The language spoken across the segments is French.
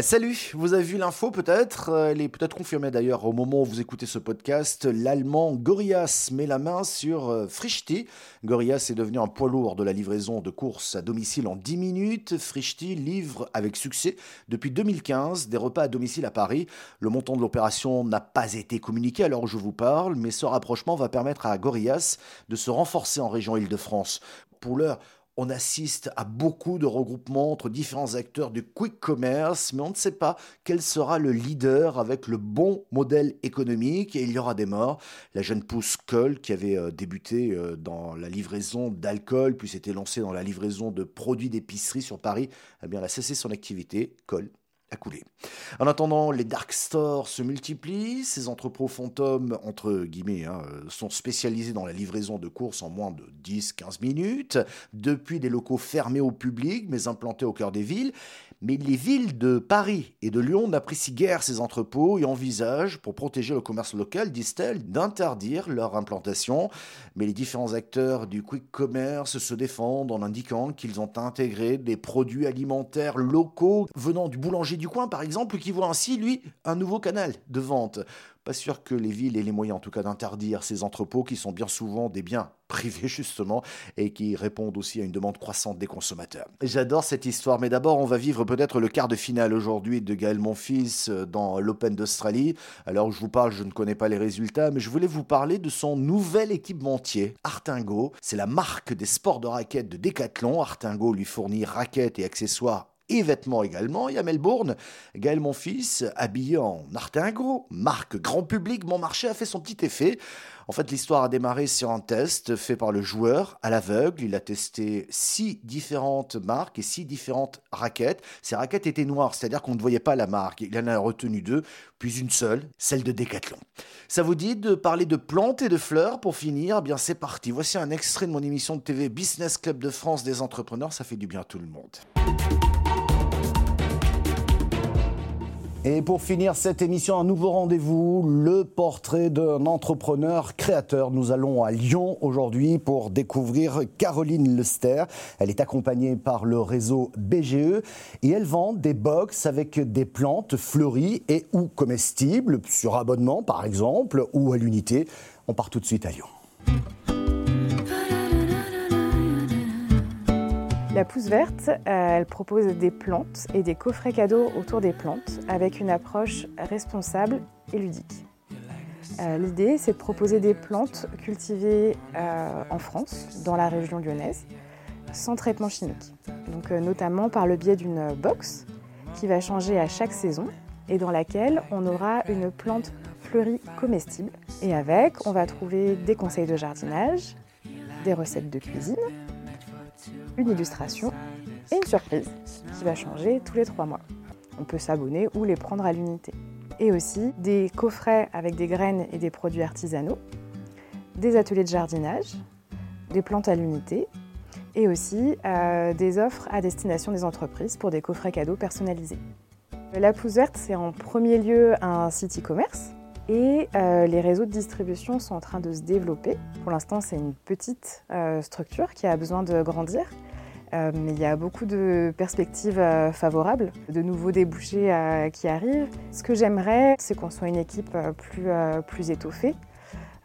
Eh, salut, vous avez vu l'info peut-être? Euh, Elle est peut-être confirmée d'ailleurs au moment où vous écoutez ce podcast. L'allemand Gorias met la main sur euh, Frischti. Gorias est devenu un poids lourd de la livraison de courses à domicile en 10 minutes. Frischti livre avec succès depuis 2015 des repas à domicile à Paris. Le montant de l'opération n'a pas été communiqué alors je vous parle, mais ce rapprochement va permettre à Gorias de se renforcer en région Île-de-France. Pour l'heure, on assiste à beaucoup de regroupements entre différents acteurs du quick commerce, mais on ne sait pas quel sera le leader avec le bon modèle économique et il y aura des morts. La jeune pousse Cole, qui avait euh, débuté euh, dans la livraison d'alcool, puis s'était lancée dans la livraison de produits d'épicerie sur Paris, eh bien, a cessé son activité. Cole a coulé. En attendant, les dark stores se multiplient, ces entrepôts fantômes, entre guillemets, hein, sont spécialisés dans la livraison de courses en moins de 10-15 minutes, depuis des locaux fermés au public, mais implantés au cœur des villes. Mais les villes de Paris et de Lyon n'apprécient guère ces entrepôts et envisagent, pour protéger le commerce local, disent-elles, d'interdire leur implantation. Mais les différents acteurs du quick commerce se défendent en indiquant qu'ils ont intégré des produits alimentaires locaux venant du boulanger du coin, par exemple, qui voit ainsi, lui, un nouveau canal de vente. Pas sûr que les villes aient les moyens, en tout cas, d'interdire ces entrepôts qui sont bien souvent des biens privés, justement, et qui répondent aussi à une demande croissante des consommateurs. J'adore cette histoire, mais d'abord, on va vivre peut-être le quart de finale aujourd'hui de Gaël Monfils euh, dans l'Open d'Australie. Alors, je vous parle, je ne connais pas les résultats, mais je voulais vous parler de son nouvel équipementier, Artingo. C'est la marque des sports de raquettes de Decathlon. Artingo lui fournit raquettes et accessoires et vêtements également. Y a Melbourne, Gaël mon fils, habillé en artingo, marque grand public, mon marché a fait son petit effet. En fait, l'histoire a démarré sur un test fait par le joueur à l'aveugle. Il a testé six différentes marques et six différentes raquettes. Ces raquettes étaient noires, c'est-à-dire qu'on ne voyait pas la marque. Il en a retenu deux, puis une seule, celle de Decathlon. Ça vous dit de parler de plantes et de fleurs pour finir? Eh Bien, c'est parti. Voici un extrait de mon émission de TV Business Club de France des entrepreneurs. Ça fait du bien à tout le monde. Et pour finir cette émission, un nouveau rendez-vous, le portrait d'un entrepreneur créateur. Nous allons à Lyon aujourd'hui pour découvrir Caroline Lester. Elle est accompagnée par le réseau BGE et elle vend des box avec des plantes fleuries et ou comestibles sur abonnement par exemple ou à l'unité. On part tout de suite à Lyon. La Pousse Verte, euh, elle propose des plantes et des coffrets cadeaux autour des plantes avec une approche responsable et ludique. Euh, l'idée, c'est de proposer des plantes cultivées euh, en France, dans la région lyonnaise, sans traitement chimique. Donc, notamment par le biais d'une box qui va changer à chaque saison et dans laquelle on aura une plante fleurie comestible. Et avec, on va trouver des conseils de jardinage, des recettes de cuisine, une illustration et une surprise qui va changer tous les trois mois. On peut s'abonner ou les prendre à l'unité. Et aussi des coffrets avec des graines et des produits artisanaux, des ateliers de jardinage, des plantes à l'unité et aussi euh, des offres à destination des entreprises pour des coffrets cadeaux personnalisés. La Pousse Verte, c'est en premier lieu un site e-commerce et euh, les réseaux de distribution sont en train de se développer. Pour l'instant, c'est une petite euh, structure qui a besoin de grandir. Euh, mais il y a beaucoup de perspectives favorables, de nouveaux débouchés qui arrivent. Ce que j'aimerais, c'est qu'on soit une équipe plus, plus étoffée,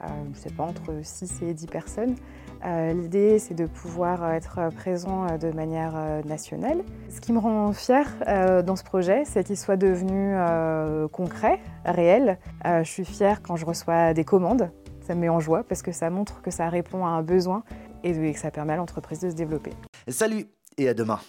je ne sais pas, entre 6 et 10 personnes, l'idée, c'est de pouvoir être présent euh, de manière euh, nationale. Ce qui me rend fière dans ce projet, c'est qu'il soit devenu concret, réel. Je suis fière quand je reçois des commandes. Ça me met en joie parce que ça montre que ça répond à un besoin et que ça permet à l'entreprise de se développer. Salut et à demain.